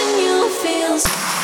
Touching you feels.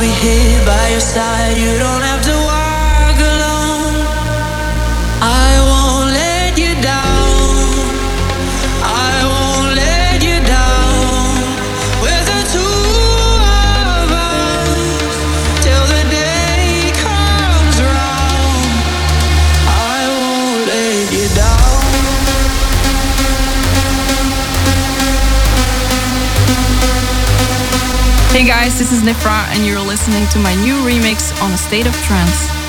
be here by your side. You don't have to. This is Nifra, and you're listening to my new remix on A State of Trance.